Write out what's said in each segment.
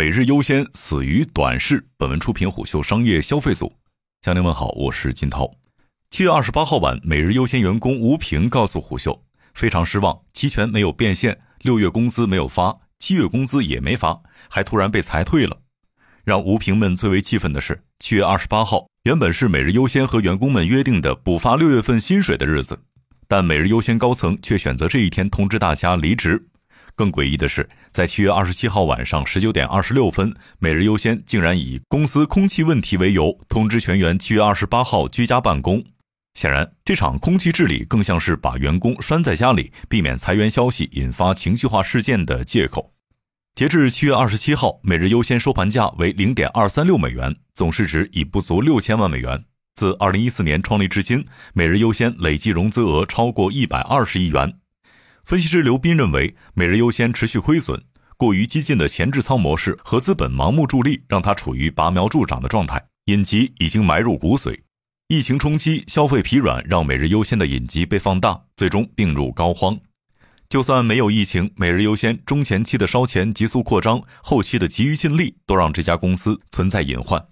每日优先死于短视。本文出品虎嗅商业消费组。向您问好，我是金涛。七月二十八号晚，每日优先员工吴平告诉虎嗅，非常失望，期权没有变现，六月工资没有发，七月工资也没发，还突然被裁退了。让吴平们最为气愤的是，七月二十八号原本是每日优先和员工们约定的补发六月份薪水的日子，但每日优先高层却选择这一天通知大家离职。更诡异的是，在七月二十七号晚上十九点二十六分，每日优先竟然以公司空气问题为由，通知全员七月二十八号居家办公。显然，这场空气治理更像是把员工拴在家里，避免裁员消息引发情绪化事件的借口。截至七月二十七号，每日优先收盘价为零点二三六美元，总市值已不足六千万美元。自二零一四年创立至今，每日优先累计融资额超过一百二十亿元。分析师刘斌认为，每日优先持续亏损，过于激进的前置仓模式和资本盲目助力，让它处于拔苗助长的状态，隐疾已经埋入骨髓。疫情冲击，消费疲软，让每日优先的隐疾被放大，最终病入膏肓。就算没有疫情，每日优先中前期的烧钱急速扩张，后期的急于尽力，都让这家公司存在隐患。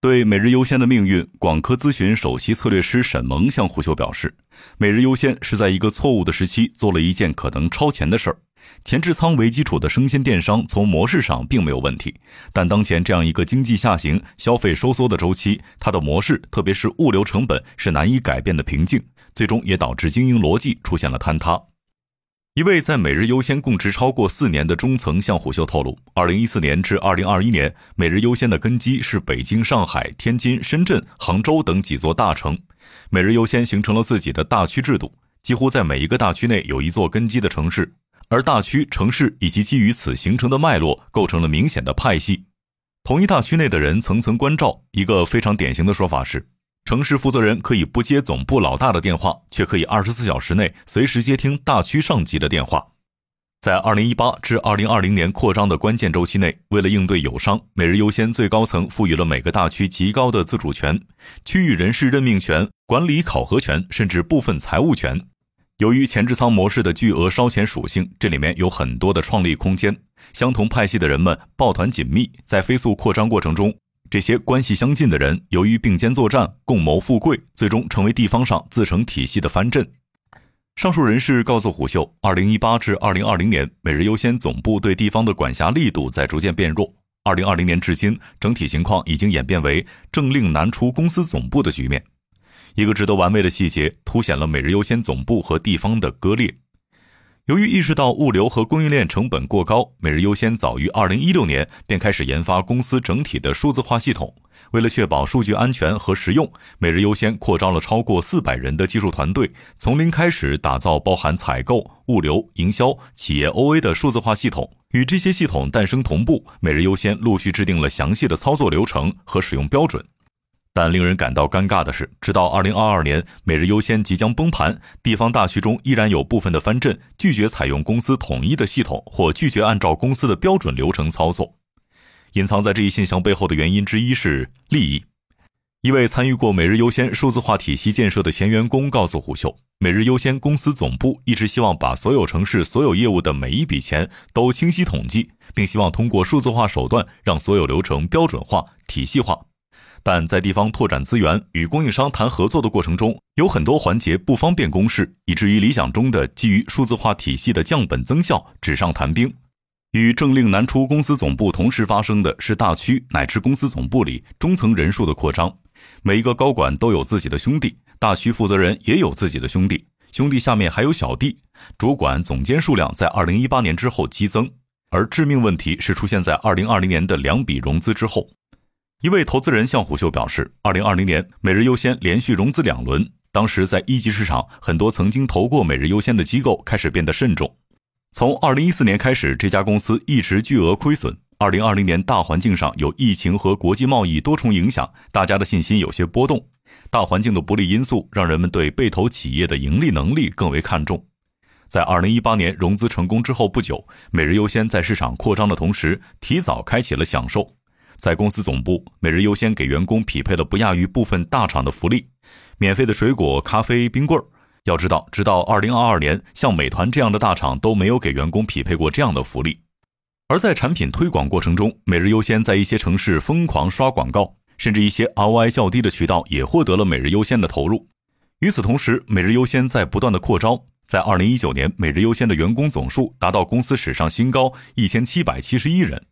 对每日优先的命运，广科咨询首席策略师沈萌向胡秀表示，每日优先是在一个错误的时期做了一件可能超前的事儿。前置仓为基础的生鲜电商从模式上并没有问题，但当前这样一个经济下行、消费收缩的周期，它的模式，特别是物流成本是难以改变的瓶颈，最终也导致经营逻辑出现了坍塌。一位在每日优先供职超过四年的中层向虎嗅透露，二零一四年至二零二一年，每日优先的根基是北京、上海、天津、深圳、杭州等几座大城。每日优先形成了自己的大区制度，几乎在每一个大区内有一座根基的城市，而大区、城市以及基于此形成的脉络，构成了明显的派系。同一大区内的人层层关照，一个非常典型的说法是。城市负责人可以不接总部老大的电话，却可以二十四小时内随时接听大区上级的电话。在二零一八至二零二零年扩张的关键周期内，为了应对友商，每日优先最高层赋予了每个大区极高的自主权、区域人事任命权、管理考核权，甚至部分财务权。由于前置仓模式的巨额烧钱属性，这里面有很多的创立空间。相同派系的人们抱团紧密，在飞速扩张过程中。这些关系相近的人，由于并肩作战、共谋富贵，最终成为地方上自成体系的藩镇。上述人士告诉虎嗅，二零一八至二零二零年，每日优先总部对地方的管辖力度在逐渐变弱。二零二零年至今，整体情况已经演变为政令难出公司总部的局面。一个值得玩味的细节，凸显了每日优先总部和地方的割裂。由于意识到物流和供应链成本过高，每日优先早于二零一六年便开始研发公司整体的数字化系统。为了确保数据安全和实用，每日优先扩招了超过四百人的技术团队，从零开始打造包含采购、物流、营销、企业 OA 的数字化系统。与这些系统诞生同步，每日优先陆续制定了详细的操作流程和使用标准。但令人感到尴尬的是，直到二零二二年，每日优先即将崩盘，地方大区中依然有部分的藩镇拒绝采用公司统一的系统，或拒绝按照公司的标准流程操作。隐藏在这一现象背后的原因之一是利益。一位参与过每日优先数字化体系建设的前员工告诉虎嗅，每日优先公司总部一直希望把所有城市所有业务的每一笔钱都清晰统计，并希望通过数字化手段让所有流程标准化、体系化。但在地方拓展资源与供应商谈合作的过程中，有很多环节不方便公示，以至于理想中的基于数字化体系的降本增效纸上谈兵。与政令难出公司总部同时发生的是大区乃至公司总部里中层人数的扩张。每一个高管都有自己的兄弟，大区负责人也有自己的兄弟，兄弟下面还有小弟。主管、总监数量在二零一八年之后激增，而致命问题是出现在二零二零年的两笔融资之后。一位投资人向虎嗅表示，二零二零年每日优先连续融资两轮，当时在一级市场，很多曾经投过每日优先的机构开始变得慎重。从二零一四年开始，这家公司一直巨额亏损。二零二零年大环境上有疫情和国际贸易多重影响，大家的信心有些波动。大环境的不利因素让人们对被投企业的盈利能力更为看重。在二零一八年融资成功之后不久，每日优先在市场扩张的同时，提早开启了享受。在公司总部，每日优先给员工匹配了不亚于部分大厂的福利，免费的水果、咖啡、冰棍儿。要知道，直到二零二二年，像美团这样的大厂都没有给员工匹配过这样的福利。而在产品推广过程中，每日优先在一些城市疯狂刷广告，甚至一些 ROI 较低的渠道也获得了每日优先的投入。与此同时，每日优先在不断的扩招，在二零一九年，每日优先的员工总数达到公司史上新高一千七百七十一人。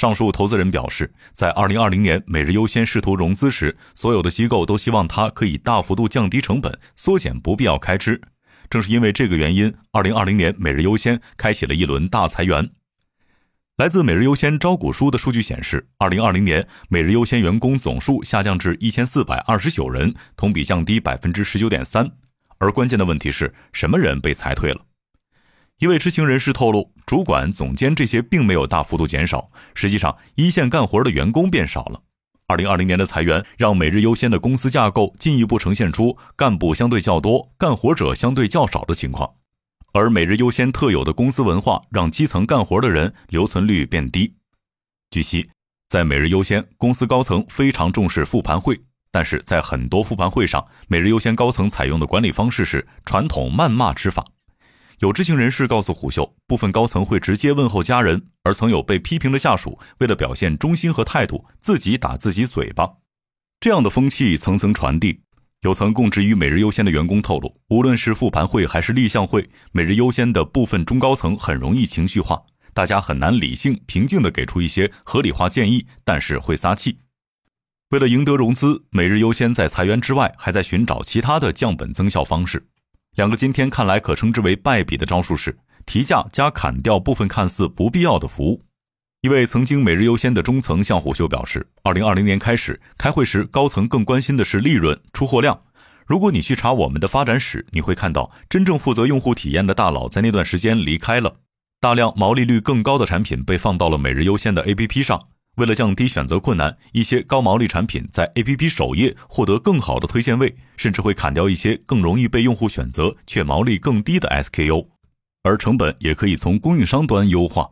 上述投资人表示，在二零二零年，每日优先试图融资时，所有的机构都希望它可以大幅度降低成本，缩减不必要开支。正是因为这个原因，二零二零年每日优先开启了一轮大裁员。来自每日优先招股书的数据显示，二零二零年每日优先员工总数下降至一千四百二十九人，同比降低百分之十九点三。而关键的问题是什么人被裁退了？一位知情人士透露，主管、总监这些并没有大幅度减少，实际上一线干活的员工变少了。二零二零年的裁员让每日优先的公司架构进一步呈现出干部相对较多、干活者相对较少的情况。而每日优先特有的公司文化，让基层干活的人留存率变低。据悉，在每日优先，公司高层非常重视复盘会，但是在很多复盘会上，每日优先高层采用的管理方式是传统谩骂之法。有知情人士告诉虎嗅，部分高层会直接问候家人，而曾有被批评的下属为了表现忠心和态度，自己打自己嘴巴。这样的风气层层传递。有曾供职于每日优先的员工透露，无论是复盘会还是立项会，每日优先的部分中高层很容易情绪化，大家很难理性平静地给出一些合理化建议，但是会撒气。为了赢得融资，每日优先在裁员之外，还在寻找其他的降本增效方式。两个今天看来可称之为败笔的招数是提价加砍掉部分看似不必要的服务。一位曾经每日优先的中层向虎嗅表示，二零二零年开始开会时，高层更关心的是利润、出货量。如果你去查我们的发展史，你会看到真正负责用户体验的大佬在那段时间离开了，大量毛利率更高的产品被放到了每日优先的 APP 上。为了降低选择困难，一些高毛利产品在 APP 首页获得更好的推荐位，甚至会砍掉一些更容易被用户选择却毛利更低的 SKU，而成本也可以从供应商端优化。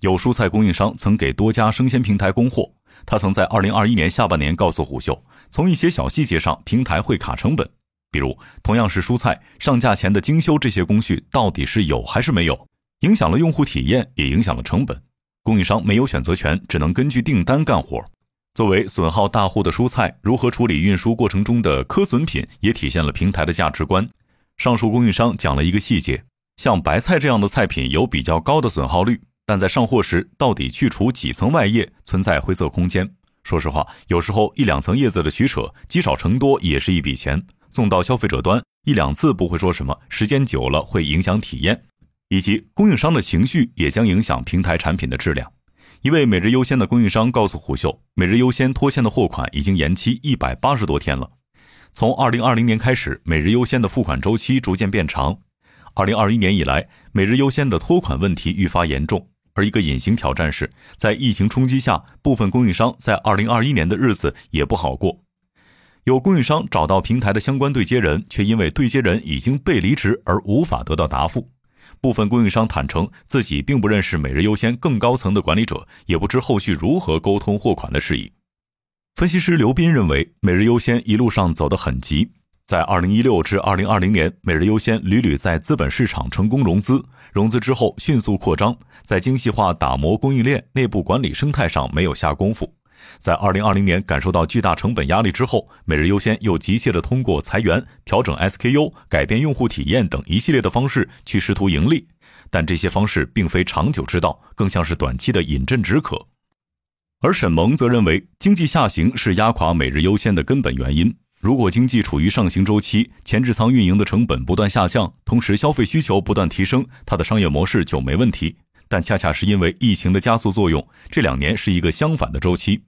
有蔬菜供应商曾给多家生鲜平台供货，他曾在二零二一年下半年告诉虎嗅，从一些小细节上，平台会卡成本，比如同样是蔬菜，上架前的精修这些工序到底是有还是没有，影响了用户体验，也影响了成本。供应商没有选择权，只能根据订单干活。作为损耗大户的蔬菜，如何处理运输过程中的磕损品，也体现了平台的价值观。上述供应商讲了一个细节，像白菜这样的菜品有比较高的损耗率。但在上货时，到底去除几层外叶存在灰色空间。说实话，有时候一两层叶子的取舍，积少成多也是一笔钱。送到消费者端一两次不会说什么，时间久了会影响体验，以及供应商的情绪也将影响平台产品的质量。一位每日优先的供应商告诉虎嗅，每日优先拖欠的货款已经延期一百八十多天了。从二零二零年开始，每日优先的付款周期逐渐变长。二零二一年以来，每日优先的拖款问题愈发严重。而一个隐形挑战是，在疫情冲击下，部分供应商在二零二一年的日子也不好过。有供应商找到平台的相关对接人，却因为对接人已经被离职而无法得到答复。部分供应商坦诚自己并不认识每日优先更高层的管理者，也不知后续如何沟通货款的事宜。分析师刘斌认为，每日优先一路上走得很急。在二零一六至二零二零年，每日优先屡屡在资本市场成功融资，融资之后迅速扩张，在精细化打磨供应链、内部管理生态上没有下功夫。在二零二零年感受到巨大成本压力之后，每日优先又急切地通过裁员、调整 SKU、改变用户体验等一系列的方式去试图盈利，但这些方式并非长久之道，更像是短期的饮鸩止渴。而沈萌则认为，经济下行是压垮每日优先的根本原因。如果经济处于上行周期，前置仓运营的成本不断下降，同时消费需求不断提升，它的商业模式就没问题。但恰恰是因为疫情的加速作用，这两年是一个相反的周期，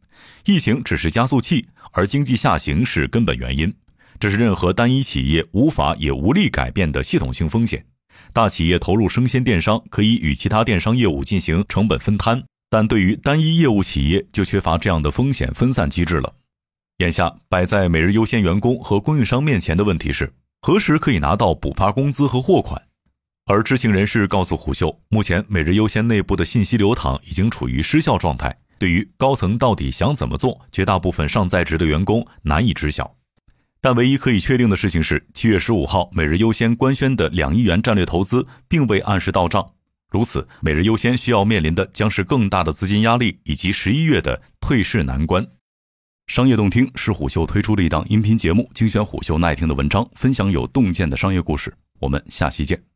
疫情只是加速器，而经济下行是根本原因。这是任何单一企业无法也无力改变的系统性风险。大企业投入生鲜电商，可以与其他电商业务进行成本分摊，但对于单一业务企业，就缺乏这样的风险分散机制了。眼下摆在每日优先员工和供应商面前的问题是，何时可以拿到补发工资和货款？而知情人士告诉虎嗅，目前每日优先内部的信息流淌已经处于失效状态，对于高层到底想怎么做，绝大部分尚在职的员工难以知晓。但唯一可以确定的事情是，七月十五号每日优先官宣的两亿元战略投资并未按时到账。如此，每日优先需要面临的将是更大的资金压力以及十一月的退市难关。商业洞听是虎嗅推出的一档音频节目，精选虎嗅耐听的文章，分享有洞见的商业故事。我们下期见。